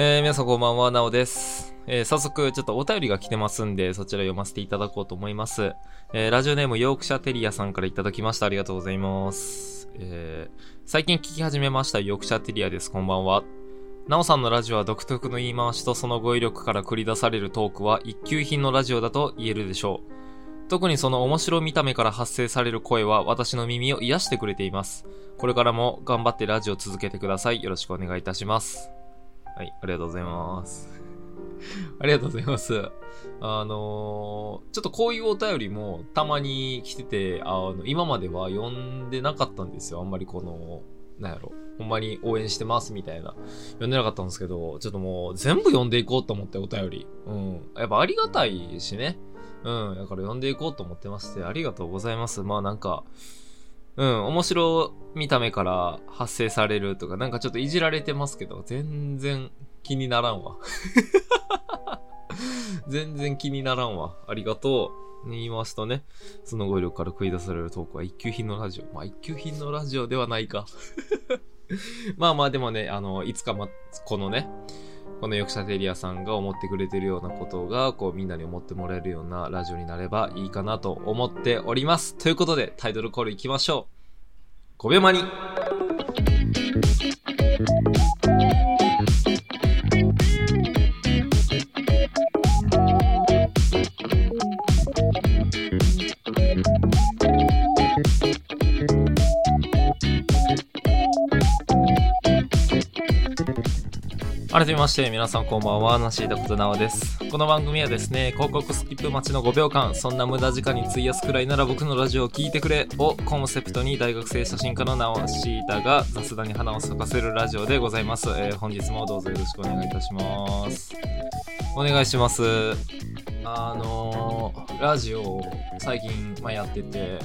えー、皆さんこんばんは、なおです。えー、早速、ちょっとお便りが来てますんで、そちら読ませていただこうと思います。えー、ラジオネームヨークシャテリアさんからいただきました。ありがとうございます。え、最近聞き始めました、ヨークシャテリアです。こんばんは。なおさんのラジオは独特の言い回しとその語彙力から繰り出されるトークは一級品のラジオだと言えるでしょう。特にその面白見た目から発生される声は私の耳を癒してくれています。これからも頑張ってラジオ続けてください。よろしくお願いいたします。はい、ありがとうございます。ありがとうございます。あのーちょっとこういうお便りもたまに来てて、あの、今までは読んでなかったんですよ。あんまりこの、なんやろ。ほんまに応援してますみたいな。読んでなかったんですけど、ちょっともう全部読んでいこうと思ってお便り。うん。やっぱありがたいしね。うん。だから読んでいこうと思ってまして、ありがとうございます。まあなんか、うん、面白見た目から発生されるとか、なんかちょっといじられてますけど、全然気にならんわ。全然気にならんわ。ありがとう。言いますとね、その語彙力から繰り出されるトークは一級品のラジオ。まあ一級品のラジオではないか。まあまあでもね、あの、いつかま、このね、このヨクシャテリアさんが思ってくれてるようなことが、こうみんなに思ってもらえるようなラジオになればいいかなと思っております。ということで、タイトルコールいきましょう。5秒間に。改めまして、皆さんこんばんは、なしいたことなおです。この番組はですね、広告スキップ待ちの5秒間、そんな無駄時間に費やすくらいなら僕のラジオを聞いてくれをコンセプトに大学生写真家のなおしいたが雑談に花を咲かせるラジオでございます。えー本日もどうぞよろしくお願いいたします。お願いします。あのーラジオを最近、まあ、やってて、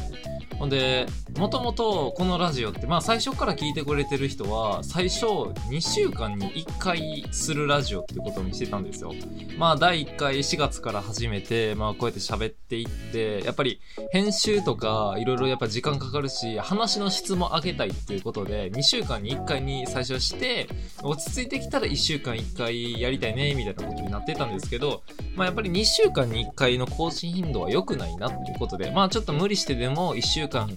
ほんで、もともとこのラジオって、まあ最初から聞いてくれてる人は、最初2週間に1回するラジオってことにしてたんですよ。まあ第1回4月から始めて、まあこうやって喋っていって、やっぱり編集とかいろいろやっぱ時間かかるし、話の質も上げたいっていうことで、2週間に1回に最初して、落ち着いてきたら1週間1回やりたいね、みたいなことになってたんですけど、まあやっぱり2週間に1回の更新頻度は良くないなっていうことで、まあちょっと無理してでも1週間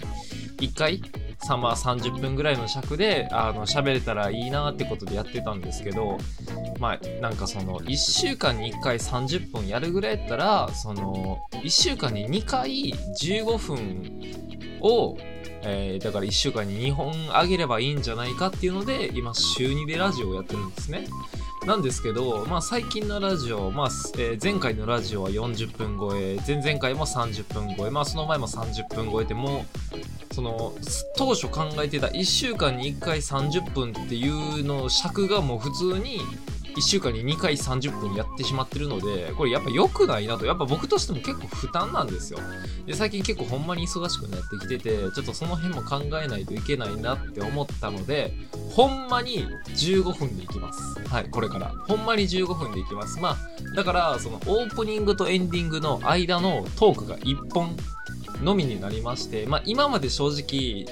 1回、さまあ30分ぐらいの尺で、あの、喋れたらいいなってことでやってたんですけど、まあなんかその1週間に1回30分やるぐらいやったら、その、1週間に2回15分を、えーだから1週間に2本あげればいいんじゃないかっていうので、今週2でラジオをやってるんですね。なんですけど、まあ最近のラジオ、まあ、えー前回のラジオは40分超え、前々回も30分超え、まあその前も30分超えてもう、その、当初考えてた1週間に1回30分っていうの尺がもう普通に1週間に2回30分やってしまってるので、これやっぱ良くないなと、やっぱ僕としても結構負担なんですよ。で、最近結構ほんまに忙しくなってきてて、ちょっとその辺も考えないといけないなって思ったので、ほんまに15分でいきます。はい、これから。ほんまに15分でいきます。まあ、だから、そのオープニングとエンディングの間のトークが1本のみになりまして、まあ今まで正直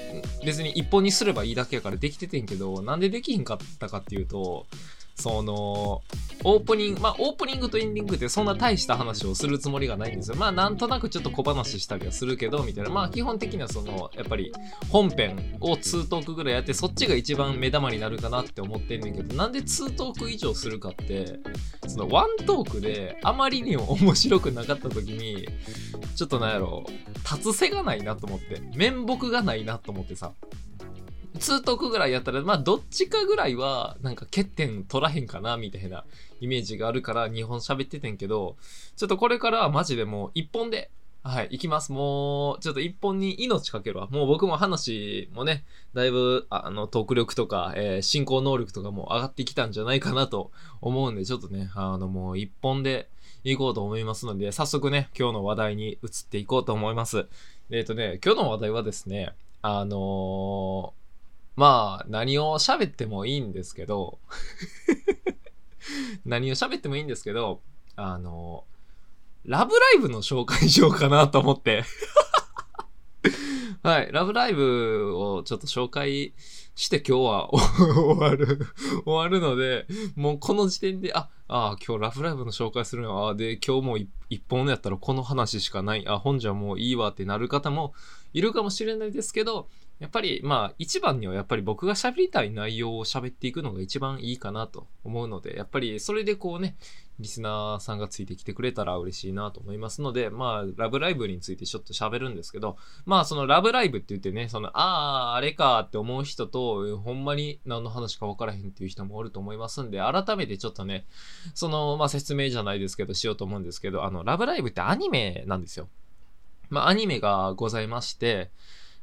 別に一本にすればいいだけやからできててんけど、なんでできひんかったかっていうと、その、オープニング、まあオープニングとエンディングってそんな大した話をするつもりがないんですよ。まあなんとなくちょっと小話したりはするけど、みたいな。まあ基本的にはその、やっぱり本編を2トークぐらいやって、そっちが一番目玉になるかなって思ってんねんけど、なんで2トーク以上するかって、そのワントークであまりにも面白くなかった時に、ちょっとなんやろ、立つ瀬がないなと思って、面目がないなと思ってさ、2トークぐらいやったら、まあどっちかぐらいは、なんか欠点取らへんかな、みたいなイメージがあるから2本喋っててんけど、ちょっとこれからはマジでもう1本で、はい、行きます。もう、ちょっと1本に命かけるわ。もう僕も話もね、だいぶ、あの、トーク力とか、えー進行能力とかも上がってきたんじゃないかなと思うんで、ちょっとね、あの、もう1本で行こうと思いますので、早速ね、今日の話題に移っていこうと思います。えっ、とね、今日の話題はですね、あのーまあ、何を喋ってもいいんですけど、何を喋ってもいいんですけど、あのラブライブの紹介しようかなと思って。はい、ラブライブをちょっと紹介して今日は 終わる終わるので、もうこの時点で、あ、あ今日ラブライブの紹介するのは、で、今日も一本やったらこの話しかない、あ、本じゃもういいわってなる方もいるかもしれないですけど、やっぱり、まあ、一番にはやっぱり僕が喋りたい内容を喋っていくのが一番いいかなと思うので、やっぱりそれでこうね、リスナーさんがついてきてくれたら嬉しいなと思いますので、まあ、ラブライブについてちょっと喋るんですけど、まあ、そのラブライブって言ってね、その、ああ、あれかって思う人と、ほんまに何の話か分からへんっていう人もおると思いますんで、改めてちょっとね、その、まあ、説明じゃないですけど、しようと思うんですけど、あの、ラブライブってアニメなんですよ。まあ、アニメがございまして、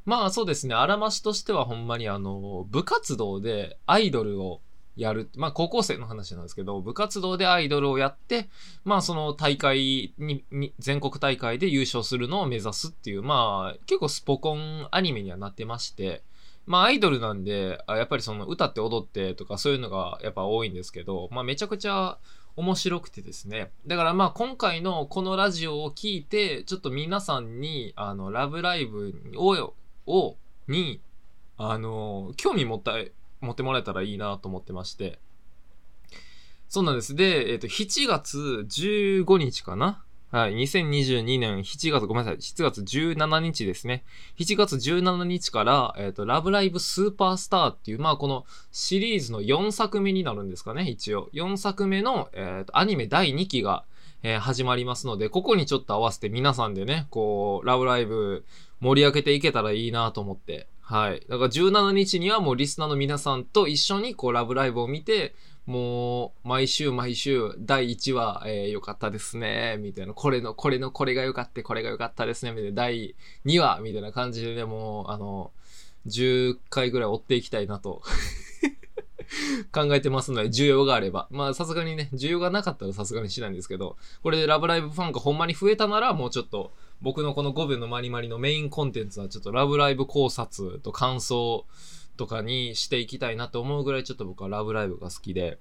まあそうですね、あらましとしてはほんまにあの、部活動でアイドルをやる。まあ高校生の話なんですけど、部活動でアイドルをやって、まあその大会に、に全国大会で優勝するのを目指すっていう、まあ結構スポコンアニメにはなってまして、まあアイドルなんで、やっぱりその歌って踊ってとかそういうのがやっぱ多いんですけど、まあめちゃくちゃ面白くてですね。だからまあ今回のこのラジオを聞いて、ちょっと皆さんに、あの、ラブライブをを、に、あの、興味持った、持ってもらえたらいいなと思ってまして。そうなんです。で、えっ、ー、と、7月15日かな？はい。2022年7月、ごめんなさい。7月17日ですね。7月17日から、えっ、ー、と、ラブライブスーパースターっていう、まあ、このシリーズの4作目になるんですかね、一応。4作目の、えっ、ー、と、アニメ第2期が、えー、始まりますので、ここにちょっと合わせて皆さんでね、こう、ラブライブ盛り上げていけたらいいなと思って。はい。だから17日にはもうリスナーの皆さんと一緒にこうラブライブを見て、もう毎週毎週第1話、えー、よかったですね、みたいな、これの、これの、これが良かった、これが良かったですね、みたいな、第2話、みたいな感じでね、もう、あの、10回ぐらい追っていきたいなと 考えてますので、需要があれば。まあ、さすがにね、需要がなかったらさすがにしないんですけど、これでラブライブファンがほんまに増えたなら、もうちょっと、僕のこの5秒のマリマリのメインコンテンツはちょっとラブライブ考察と感想とかにしていきたいなと思うぐらいちょっと僕はラブライブが好きで、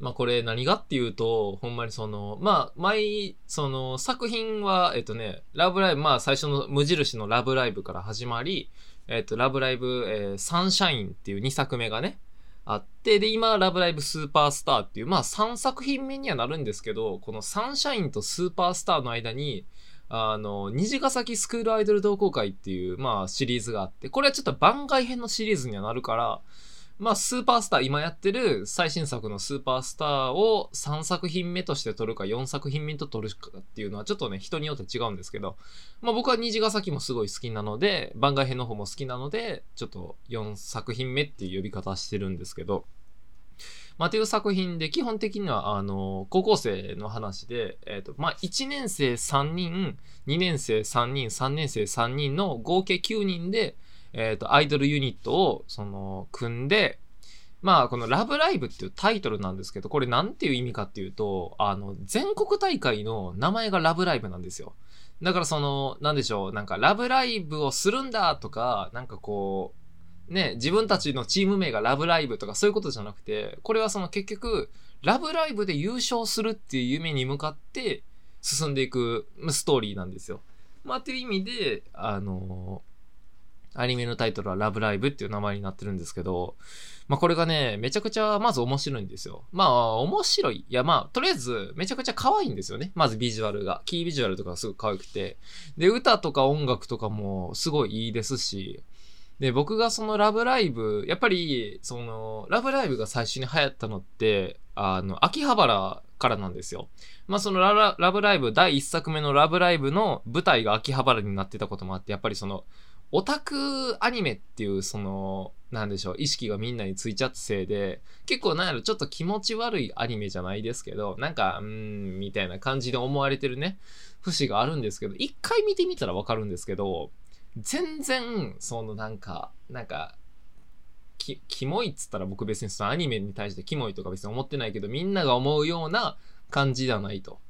まあこれ何がっていうと、ほんまにその、まあ毎、その作品は、えっとね、ラブライブ、まあ最初の無印のラブライブから始まり、えっと、ラブライブ、えー、サンシャインっていう2作目がね、あって、で、今、ラブライブスーパースターっていう、まあ3作品目にはなるんですけど、このサンシャインとスーパースターの間に、あの、虹ヶ崎スクールアイドル同好会っていう、まあ、シリーズがあって、これはちょっと番外編のシリーズにはなるから、まあ、スーパースター、今やってる最新作のスーパースターを3作品目として撮るか4作品目と撮るかっていうのはちょっとね、人によって違うんですけど、まあ僕は虹ヶ崎もすごい好きなので、番外編の方も好きなので、ちょっと4作品目っていう呼び方してるんですけど、まあ、という作品で、基本的には、あの、高校生の話で、えっ、ー、と、まあ、1年生3人、2年生3人、3年生3人の合計9人で、えっ、ー、と、アイドルユニットを、その、組んで、まあ、このラブライブっていうタイトルなんですけど、これなんていう意味かっていうと、あの、全国大会の名前がラブライブなんですよ。だからその、なんでしょう、なんかラブライブをするんだとか、なんかこう、ね、自分たちのチーム名がラブライブとかそういうことじゃなくて、これはその結局、ラブライブで優勝するっていう夢に向かって進んでいくストーリーなんですよ。まあ、っていう意味で、あの、アニメのタイトルはラブライブっていう名前になってるんですけど、まあこれがね、めちゃくちゃまず面白いんですよ。まあ面白い。いやまあ、とりあえずめちゃくちゃ可愛いんですよね。まずビジュアルが。キービジュアルとかすごく可愛くて。で、歌とか音楽とかもすごいいいですし、で、僕がそのラブライブ、やっぱり、その、ラブライブが最初に流行ったのって、あの、秋葉原からなんですよ。まあそのララブライブ、第1作目のラブライブの舞台が秋葉原になってたこともあって、やっぱりその、オタクアニメっていう、その、なんでしょう、意識がみんなについちゃったせいで、結構なんやろ、ちょっと気持ち悪いアニメじゃないですけど、なんか、うーん、みたいな感じで思われてるね、節があるんですけど、一回見てみたらわかるんですけど、全然、そのなんか、なんか、き、キモいっつったら僕別にそのアニメに対してキモいとか別に思ってないけど、みんなが思うような感じではないと。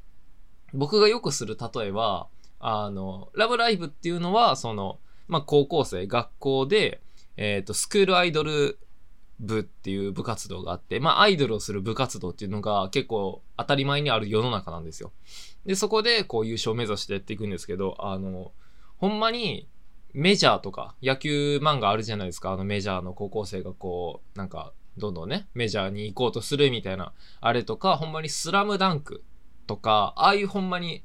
僕がよくする例えは、あの、ラブライブっていうのは、その、まあ、高校生、学校で、えっ、ー、と、スクールアイドル部っていう部活動があって、まあ、アイドルをする部活動っていうのが結構当たり前にある世の中なんですよ。で、そこでこう優勝を目指してやっていくんですけど、あの、ほんまにメジャーとか、野球漫画あるじゃないですか。あのメジャーの高校生がこう、なんか、どんどんね、メジャーに行こうとするみたいな、あれとか、ほんまにスラムダンクとか、ああいうほんまに、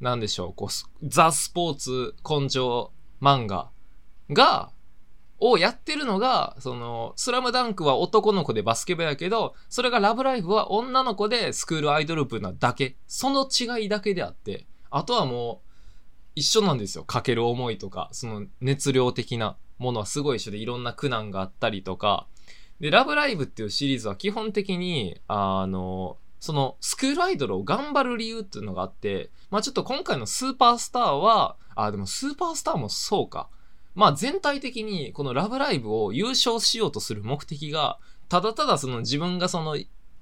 なんでしょう、こう、ザ・スポーツ根性漫画が、をやってるのが、その、スラムダンクは男の子でバスケ部やけど、それがラブライフは女の子でスクールアイドル部なだけ。その違いだけであって、あとはもう、一緒なんですよ。かける思いとか、その熱量的なものはすごい一緒でいろんな苦難があったりとか、で、ラブライブっていうシリーズは基本的に、あの、そのスクールアイドルを頑張る理由っていうのがあって、まあちょっと今回のスーパースターは、あ、でもスーパースターもそうか。まあ全体的にこのラブライブを優勝しようとする目的が、ただただその自分がその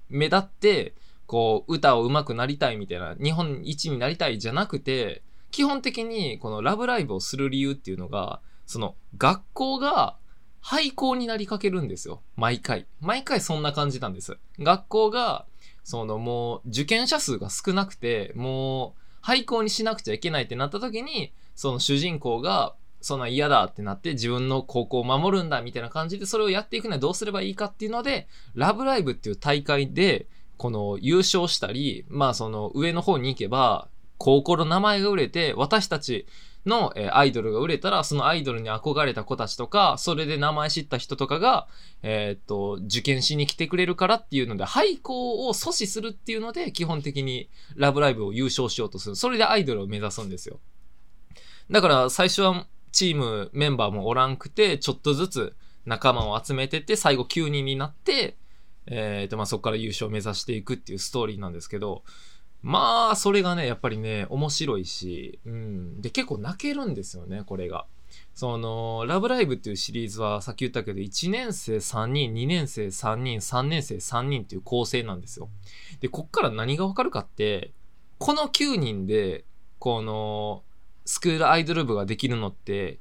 目立って、こう歌を上手くなりたいみたいな、日本一になりたいじゃなくて、基本的にこのラブライブをする理由っていうのが、その学校が廃校になりかけるんですよ。毎回。毎回そんな感じなんです。学校が、そのもう受験者数が少なくて、もう廃校にしなくちゃいけないってなった時に、その主人公が、そんな嫌だってなって自分の高校を守るんだみたいな感じでそれをやっていくにはどうすればいいかっていうので、ラブライブっていう大会で、この優勝したり、まあその上の方に行けば、高校の名前が売れて、私たちの、えアイドルが売れたら、そのアイドルに憧れた子たちとか、それで名前知った人とかが、えー、っと、受験しに来てくれるからっていうので、廃校を阻止するっていうので、基本的にラブライブを優勝しようとする。それでアイドルを目指すんですよ。だから最初はチームメンバーもおらんくて、ちょっとずつ仲間を集めてって、最後9人になって、えー、っと、まあ、そこから優勝を目指していくっていうストーリーなんですけど、まあ、それがね、やっぱりね、面白いし、うん。で、結構泣けるんですよね、これが。その、ラブライブっていうシリーズは、さっき言ったけど、1年生3人、2年生3人、3年生3人っていう構成なんですよ。で、こっから何がわかるかって、この9人で、この、スクールアイドル部ができるのって、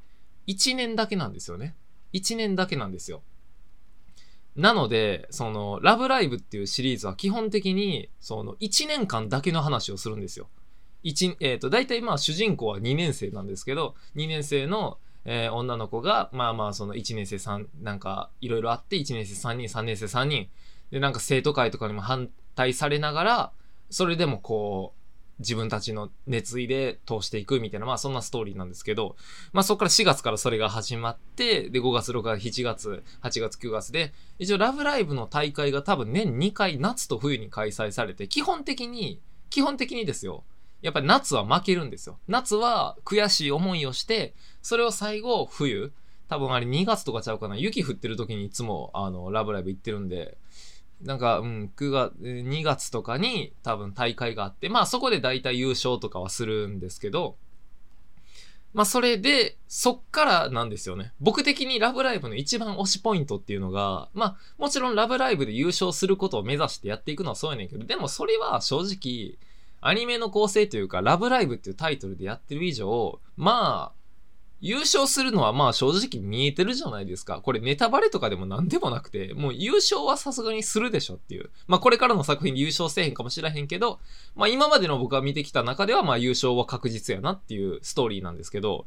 1年だけなんですよね。1年だけなんですよ。なので、その、ラブライブっていうシリーズは基本的に、その、1年間だけの話をするんですよ。一、えっ、ー、と、大体まあ主人公は2年生なんですけど、2年生の、えー、女の子が、まあまあその1年生3、なんかいろいろあって、1年生3人、3年生3人、で、なんか生徒会とかにも反対されながら、それでもこう、自分たちの熱意で通していくみたいな、まあそんなストーリーなんですけど、まあそこから4月からそれが始まって、で5月、6月、7月、8月、9月で、一応ラブライブの大会が多分年2回夏と冬に開催されて、基本的に、基本的にですよ。やっぱり夏は負けるんですよ。夏は悔しい思いをして、それを最後冬、多分あれ2月とかちゃうかな、雪降ってる時にいつもあの、ラブライブ行ってるんで、なんか、うん、9月、2月とかに多分大会があって、まあそこで大体優勝とかはするんですけど、まあそれで、そっからなんですよね。僕的にラブライブの一番推しポイントっていうのが、まあもちろんラブライブで優勝することを目指してやっていくのはそうやねんけど、でもそれは正直、アニメの構成というか、ラブライブっていうタイトルでやってる以上、まあ、優勝するのはまあ正直見えてるじゃないですか。これネタバレとかでも何でもなくて、もう優勝はさすがにするでしょっていう。まあこれからの作品で優勝せえへんかもしれへんけど、まあ今までの僕が見てきた中ではまあ優勝は確実やなっていうストーリーなんですけど、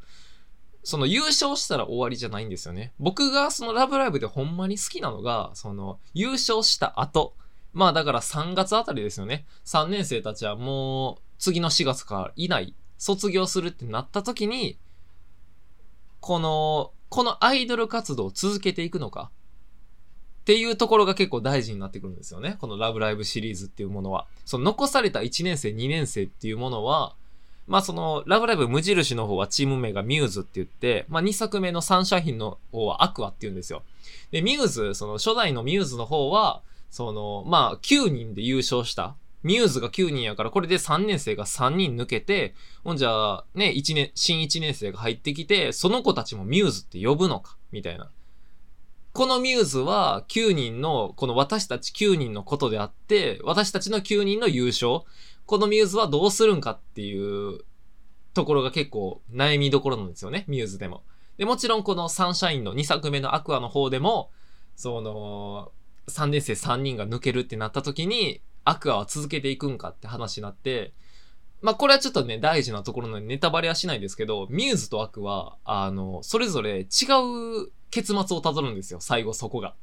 その優勝したら終わりじゃないんですよね。僕がそのラブライブでほんまに好きなのが、その優勝した後。まあだから3月あたりですよね。3年生たちはもう次の4月からいない、卒業するってなった時に、この、このアイドル活動を続けていくのか？っていうところが結構大事になってくるんですよね。このラブライブシリーズっていうものは。その残された1年生、2年生っていうものは、まあその、ラブライブ無印の方はチーム名がミューズって言って、まあ2作目のサンシャインの方はアクアって言うんですよ。で、ミューズ、その初代のミューズの方は、その、まあ9人で優勝したミューズが9人やから、これで3年生が3人抜けて、ほんじゃ、ね、1年、新1年生が入ってきて、その子たちもミューズって呼ぶのか、みたいな。このミューズは9人の、この私たち9人のことであって、私たちの9人の優勝。このミューズはどうするんかっていうところが結構悩みどころなんですよね、ミューズでも。で、もちろんこのサンシャインの2作目のアクアの方でも、その、3年生3人が抜けるってなった時に、アクアは続けていくんかって話になって、まあ、これはちょっとね、大事なところのネタバレはしないですけど、ミューズとアクは、あの、それぞれ違う結末をたどるんですよ、最後そこが。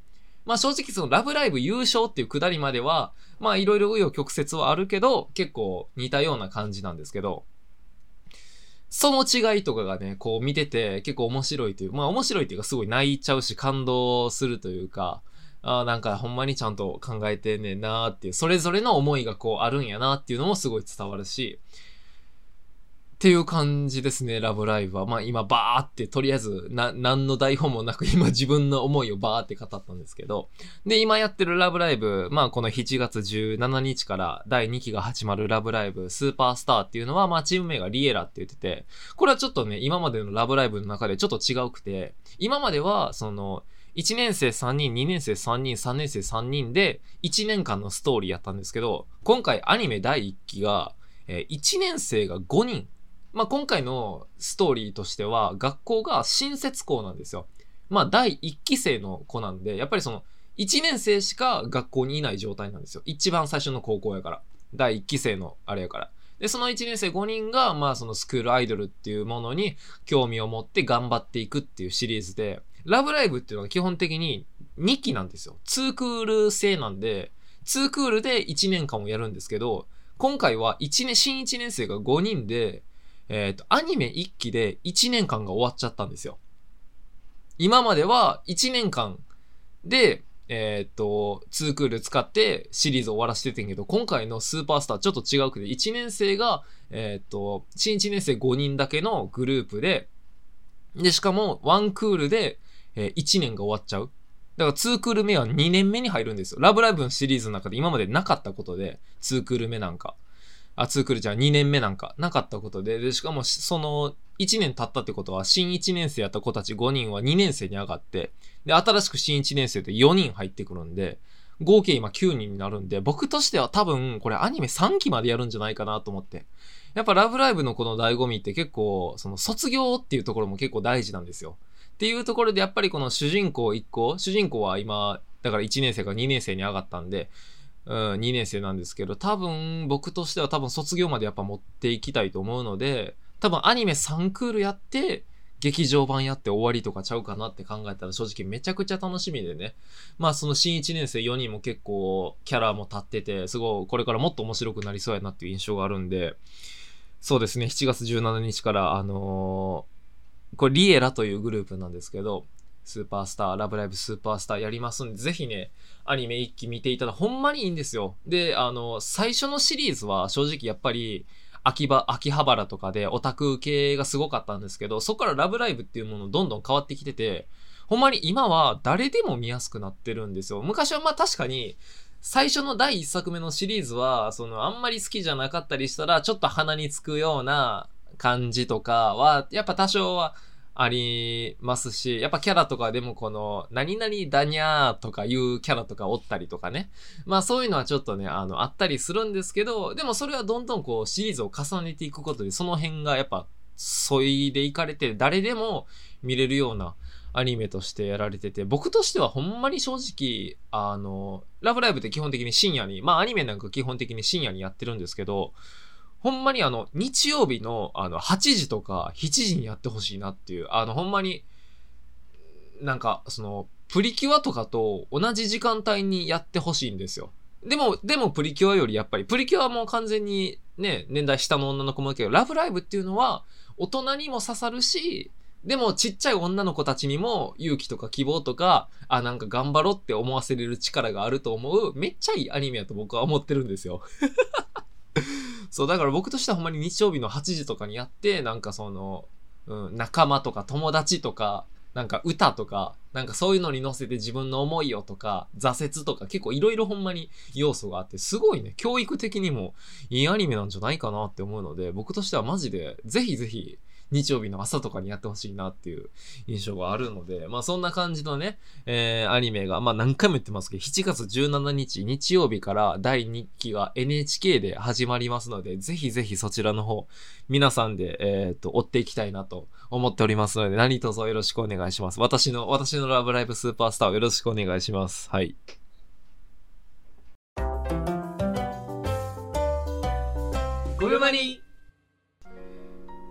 まあ正直そのラブライブ優勝っていうくだりまでは、まあいろいろ紆余曲折はあるけど、結構似たような感じなんですけど、その違いとかがね、こう見てて結構面白いという、まあ面白いっていうかすごい泣いちゃうし感動するというか、あなんかほんまにちゃんと考えてんねんなーっていう、それぞれの思いがこうあるんやなっていうのもすごい伝わるし、っていう感じですね、ラブライブは。まあ今バーってとりあえずな、何の台本もなく 今自分の思いをバーって語ったんですけど。で、今やってるラブライブ、まあこの7月17日から第2期が始まるラブライブスーパースターっていうのは、まあチーム名がリエラって言ってて、これはちょっとね、今までのラブライブの中でちょっと違うくて、今まではその、1年生3人、2年生3人、3年生3人で1年間のストーリーやったんですけど、今回アニメ第1期が、えー、1年生が5人まあ、今回のストーリーとしては、学校が新設校なんですよ。まあ、第1期生の子なんで、やっぱりその、1年生しか学校にいない状態なんですよ。一番最初の高校やから。第1期生のあれやから。で、その1年生5人が、まあそのスクールアイドルっていうものに興味を持って頑張っていくっていうシリーズで、ラブライブっていうのは基本的に2期なんですよ。2クール制なんで、2クールで1年間をやるんですけど、今回は1年、新1年生が5人で、えっ、ー、と、アニメ1期で1年間が終わっちゃったんですよ。今までは1年間で、えっ、ー、と、2クール使ってシリーズ終わらせててんけど、今回のスーパースターちょっと違うくて、1年生が、えっ、ー、と、新1年生5人だけのグループで、で、しかも1クールで、えー、1年が終わっちゃう。だから2クール目は2年目に入るんですよ。ラブライブのシリーズの中で今までなかったことで、2クール目なんか。あ、ツールじゃん2年目なんかなかったことで、で、しかもその1年経ったってことは、新1年生やった子たち5人は2年生に上がって、で、新しく新1年生で4人入ってくるんで、合計今9人になるんで、僕としては多分これアニメ3期までやるんじゃないかなと思って。やっぱラブライブのこの醍醐味って結構、その卒業っていうところも結構大事なんですよ。っていうところでやっぱりこの主人公1個、主人公は今、だから1年生から2年生に上がったんで、うん、2年生なんですけど、多分僕としては多分卒業までやっぱ持っていきたいと思うので、多分アニメ3クールやって、劇場版やって終わりとかちゃうかなって考えたら正直めちゃくちゃ楽しみでね。まあその新1年生4人も結構キャラも立ってて、すごいこれからもっと面白くなりそうやなっていう印象があるんで、そうですね、7月17日からあのー、これリエラというグループなんですけど、スーパースター、ラブライブスーパースターやりますんで、ぜひね、アニメ一期見ていただ、ほんまにいいんですよ。で、あの、最初のシリーズは正直やっぱり、秋葉、秋葉原とかでオタク系がすごかったんですけど、そこからラブライブっていうものどんどん変わってきてて、ほんまに今は誰でも見やすくなってるんですよ。昔はまあ確かに、最初の第一作目のシリーズは、そのあんまり好きじゃなかったりしたら、ちょっと鼻につくような感じとかは、やっぱ多少はありますし、やっぱキャラとかでもこの、何々だにゃーとかいうキャラとかおったりとかね。まあそういうのはちょっとね、あの、あったりするんですけど、でもそれはどんどんこうシリーズを重ねていくことで、その辺がやっぱ、そいでいかれて、誰でも見れるようなアニメとしてやられてて、僕としてはほんまに正直、あの、ラブライブって基本的に深夜に、まあアニメなんか基本的に深夜にやってるんですけど、ほんまにあの、日曜日のあの、8時とか7時にやってほしいなっていう、あの、ほんまに、なんか、その、プリキュアとかと同じ時間帯にやってほしいんですよ。でも、でもプリキュアよりやっぱり、プリキュアも完全にね、年代下の女の子もだけど、ラブライブっていうのは、大人にも刺さるし、でもちっちゃい女の子たちにも勇気とか希望とか、あ、なんか頑張ろうって思わせれる力があると思う、めっちゃいいアニメやと僕は思ってるんですよ。そう、だから僕としてはほんまに日曜日の8時とかにやって、なんかその、うん、仲間とか友達とか、なんか歌とか、なんかそういうのに乗せて自分の思いをとか、挫折とか結構いろいろほんまに要素があって、すごいね、教育的にもいいアニメなんじゃないかなって思うので、僕としてはマジで、ぜひぜひ日曜日の朝とかにやってほしいなっていう印象があるので、まあそんな感じのね、えー、アニメが、まあ何回も言ってますけど、7月17日日曜日から第2期が NHK で始まりますので、ぜひぜひそちらの方、皆さんで、えっ、ー、と、追っていきたいなと思っておりますので、何卒よろしくお願いします。私の、私のラブライブスーパースターをよろしくお願いします。はい。ごよまに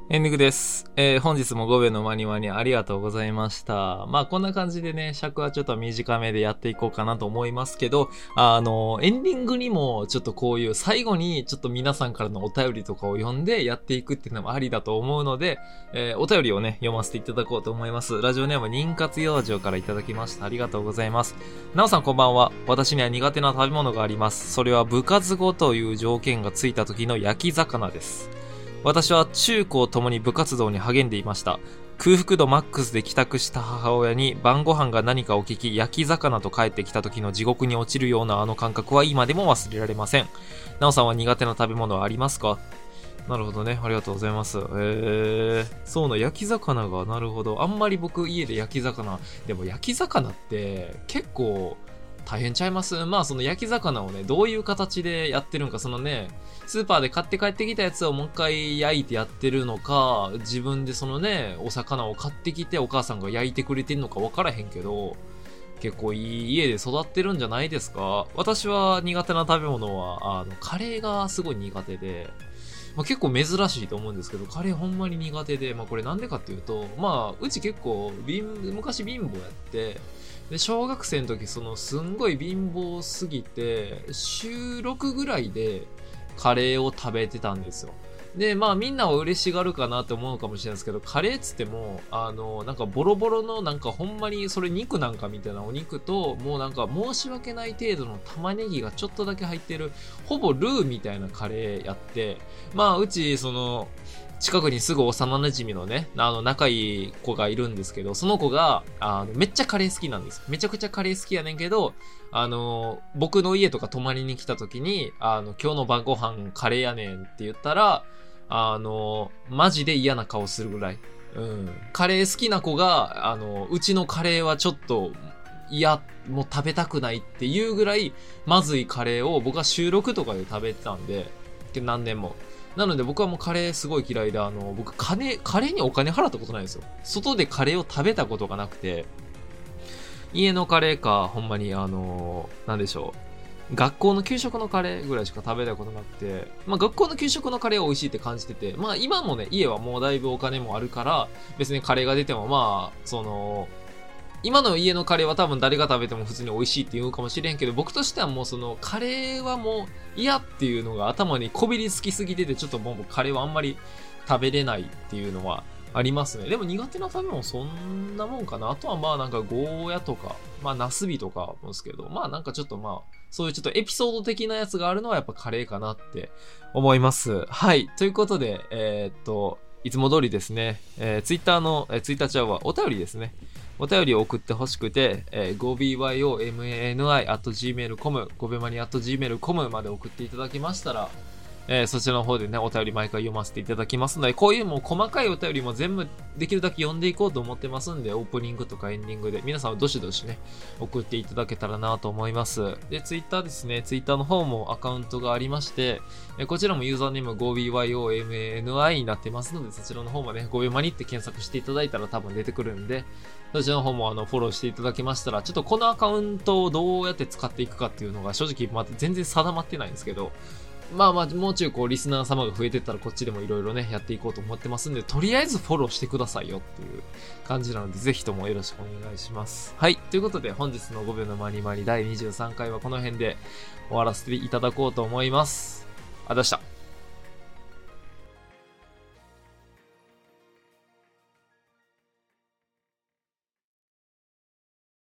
エンディングです。えー、本日も5秒のマニマニありがとうございました。まあ、こんな感じでね、尺はちょっと短めでやっていこうかなと思いますけど、あの、エンディングにもちょっとこういう最後にちょっと皆さんからのお便りとかを読んでやっていくっていうのもありだと思うので、えーお便りをね、読ませていただこうと思います。ラジオネーム、妊活養生からいただきました。ありがとうございます。なおさんこんばんは。私には苦手な食べ物があります。それは部活後という条件がついた時の焼き魚です。私は中高ともに部活動に励んでいました。空腹度マックスで帰宅した母親に晩ご飯が何かを聞き焼き魚と帰ってきた時の地獄に落ちるようなあの感覚は今でも忘れられません。なおさんは苦手な食べ物はありますか？なるほどね。ありがとうございます。えー、そうな、焼き魚が、なるほど。あんまり僕家で焼き魚、でも焼き魚って結構大変ちゃいます？まあその焼き魚をね、どういう形でやってるんか、そのね、スーパーで買って帰ってきたやつをもう一回焼いてやってるのか、自分でそのね、お魚を買ってきてお母さんが焼いてくれてんのか分からへんけど、結構いい家で育ってるんじゃないですか？私は苦手な食べ物は、あの、カレーがすごい苦手で、まあ、結構珍しいと思うんですけど、カレーほんまに苦手で、まあこれなんでかっていうと、まあ、うち結構貧、昔貧乏やって、で、小学生の時、その、すんごい貧乏すぎて、週6ぐらいでカレーを食べてたんですよ。で、まあみんなは嬉しがるかなって思うかもしれないですけど、カレーっつっても、あの、なんかボロボロのなんかほんまにそれ肉なんかみたいなお肉と、もうなんか申し訳ない程度の玉ねぎがちょっとだけ入ってる、ほぼルーみたいなカレーやって、まあうち、その、近くにすぐ幼馴染のね、あの、仲いい子がいるんですけど、その子が、あの、めっちゃカレー好きなんです。めちゃくちゃカレー好きやねんけど、あの、僕の家とか泊まりに来た時に、あの、今日の晩ご飯カレーやねんって言ったら、あの、マジで嫌な顔するぐらい。うん。カレー好きな子が、あの、うちのカレーはちょっと、いや、もう食べたくないっていうぐらい、まずいカレーを僕は収録とかで食べてたんで、で何年も。なので僕はもうカレーすごい嫌いで、あの、僕金、カレーにお金払ったことないんですよ。外でカレーを食べたことがなくて、家のカレーか、ほんまにあの、なんでしょう。学校の給食のカレーぐらいしか食べたことなくて、まあ学校の給食のカレーは美味しいって感じてて、まあ今もね、家はもうだいぶお金もあるから、別にカレーが出てもまあ、その、今の家のカレーは多分誰が食べても普通に美味しいって言うかもしれんけど、僕としてはもうそのカレーはもう嫌っていうのが頭にこびりつきすぎてて、ちょっともうカレーはあんまり食べれないっていうのはありますね。でも苦手な食べ物そんなもんかな。あとはまあなんかゴーヤとか、まあナスビとかもですけど、まあなんかちょっとまあ、そういうちょっとエピソード的なやつがあるのはやっぱカレーかなって思います。はい。ということで、えーっと、いつも通りですね、えー、ツイッターの、えー、ツイッターちゃうわ、お便りですね。お便りを送ってほしくて、えー、5byomani.gmail.com、5秒マニ .gmail.com まで送っていただきましたら、えーそちらの方でね、お便り毎回読ませていただきますので、こういうもう細かいお便りも全部できるだけ読んでいこうと思ってますんで、オープニングとかエンディングで、皆さんはどしどしね、送っていただけたらなと思います。で、ツイッターですね、ツイッターの方もアカウントがありまして、えこちらもユーザーネーム 5byomani になってますので、そちらの方もね、5秒マニって検索していただいたら多分出てくるんで、そちらの方もあのフォローしていただけましたら、ちょっとこのアカウントをどうやって使っていくかっていうのが正直まだ全然定まってないんですけど、まあまあ、もうちょいこう、リスナー様が増えてったらこっちでもいろいろね、やっていこうと思ってますんで、とりあえずフォローしてくださいよっていう感じなので、ぜひともよろしくお願いします。はい。ということで、本日の5秒のマニマニ第23回はこの辺で終わらせていただこうと思います。ありがとうございました。